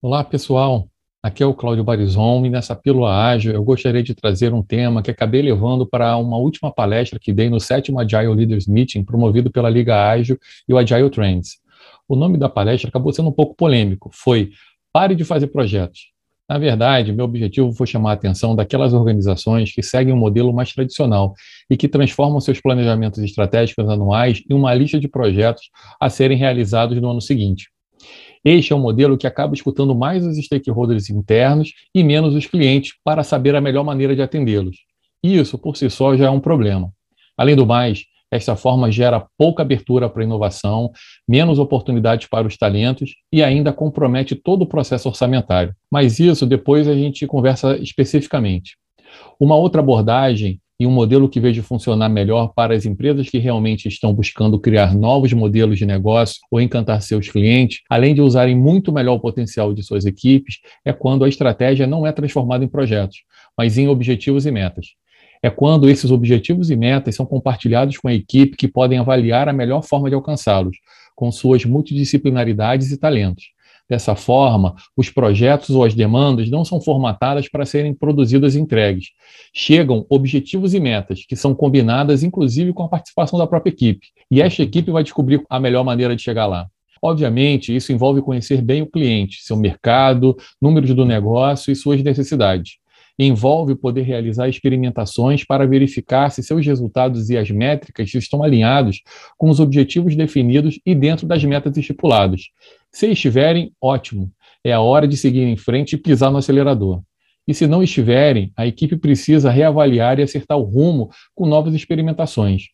Olá, pessoal. Aqui é o Cláudio Barizon e nessa Pílula Ágil eu gostaria de trazer um tema que acabei levando para uma última palestra que dei no sétimo Agile Leaders Meeting, promovido pela Liga Ágil e o Agile Trends. O nome da palestra acabou sendo um pouco polêmico, foi Pare de fazer projetos. Na verdade, meu objetivo foi chamar a atenção daquelas organizações que seguem um modelo mais tradicional e que transformam seus planejamentos estratégicos anuais em uma lista de projetos a serem realizados no ano seguinte. Este é um modelo que acaba escutando mais os stakeholders internos e menos os clientes para saber a melhor maneira de atendê-los. Isso, por si só, já é um problema. Além do mais, esta forma gera pouca abertura para inovação, menos oportunidades para os talentos e ainda compromete todo o processo orçamentário. Mas isso depois a gente conversa especificamente. Uma outra abordagem e um modelo que vejo funcionar melhor para as empresas que realmente estão buscando criar novos modelos de negócio ou encantar seus clientes, além de usarem muito melhor o potencial de suas equipes, é quando a estratégia não é transformada em projetos, mas em objetivos e metas. É quando esses objetivos e metas são compartilhados com a equipe que podem avaliar a melhor forma de alcançá-los, com suas multidisciplinaridades e talentos. Dessa forma, os projetos ou as demandas não são formatadas para serem produzidas e entregues. Chegam objetivos e metas, que são combinadas inclusive com a participação da própria equipe. E esta equipe vai descobrir a melhor maneira de chegar lá. Obviamente, isso envolve conhecer bem o cliente, seu mercado, números do negócio e suas necessidades envolve poder realizar experimentações para verificar se seus resultados e as métricas estão alinhados com os objetivos definidos e dentro das metas estipuladas. Se estiverem, ótimo, é a hora de seguir em frente e pisar no acelerador. E se não estiverem, a equipe precisa reavaliar e acertar o rumo com novas experimentações.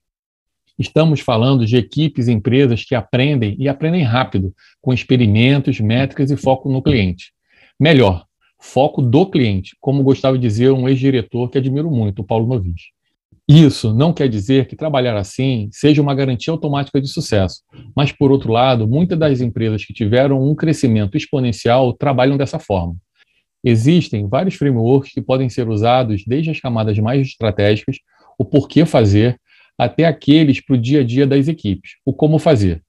Estamos falando de equipes e empresas que aprendem e aprendem rápido, com experimentos, métricas e foco no cliente. Melhor, foco do cliente, como gostava de dizer um ex-diretor que admiro muito, o Paulo Novis. Isso não quer dizer que trabalhar assim seja uma garantia automática de sucesso, mas, por outro lado, muitas das empresas que tiveram um crescimento exponencial trabalham dessa forma. Existem vários frameworks que podem ser usados desde as camadas mais estratégicas, o porquê fazer, até aqueles para o dia a dia das equipes, o como fazer.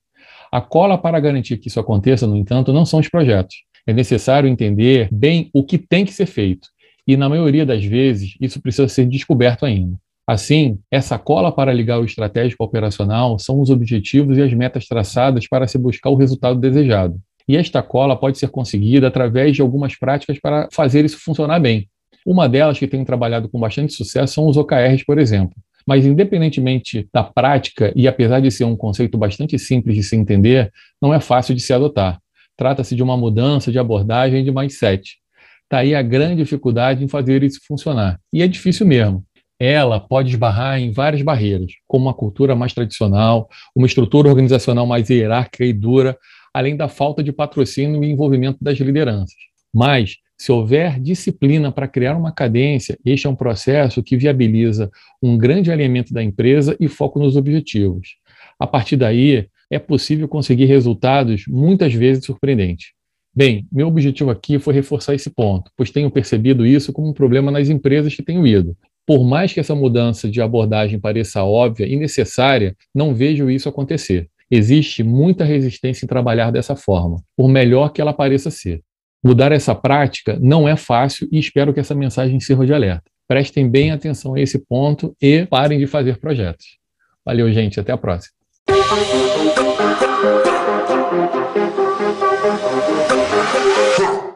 A cola para garantir que isso aconteça, no entanto, não são os projetos, é necessário entender bem o que tem que ser feito. E, na maioria das vezes, isso precisa ser descoberto ainda. Assim, essa cola para ligar o estratégico operacional são os objetivos e as metas traçadas para se buscar o resultado desejado. E esta cola pode ser conseguida através de algumas práticas para fazer isso funcionar bem. Uma delas que tem trabalhado com bastante sucesso são os OKRs, por exemplo. Mas, independentemente da prática, e apesar de ser um conceito bastante simples de se entender, não é fácil de se adotar. Trata-se de uma mudança de abordagem de mindset. Está aí a grande dificuldade em fazer isso funcionar. E é difícil mesmo. Ela pode esbarrar em várias barreiras, como uma cultura mais tradicional, uma estrutura organizacional mais hierárquica e dura, além da falta de patrocínio e envolvimento das lideranças. Mas, se houver disciplina para criar uma cadência, este é um processo que viabiliza um grande alinhamento da empresa e foco nos objetivos. A partir daí, é possível conseguir resultados muitas vezes surpreendentes. Bem, meu objetivo aqui foi reforçar esse ponto, pois tenho percebido isso como um problema nas empresas que tenho ido. Por mais que essa mudança de abordagem pareça óbvia e necessária, não vejo isso acontecer. Existe muita resistência em trabalhar dessa forma, por melhor que ela pareça ser. Mudar essa prática não é fácil e espero que essa mensagem sirva de alerta. Prestem bem atenção a esse ponto e parem de fazer projetos. Valeu, gente. Até a próxima. Thank you.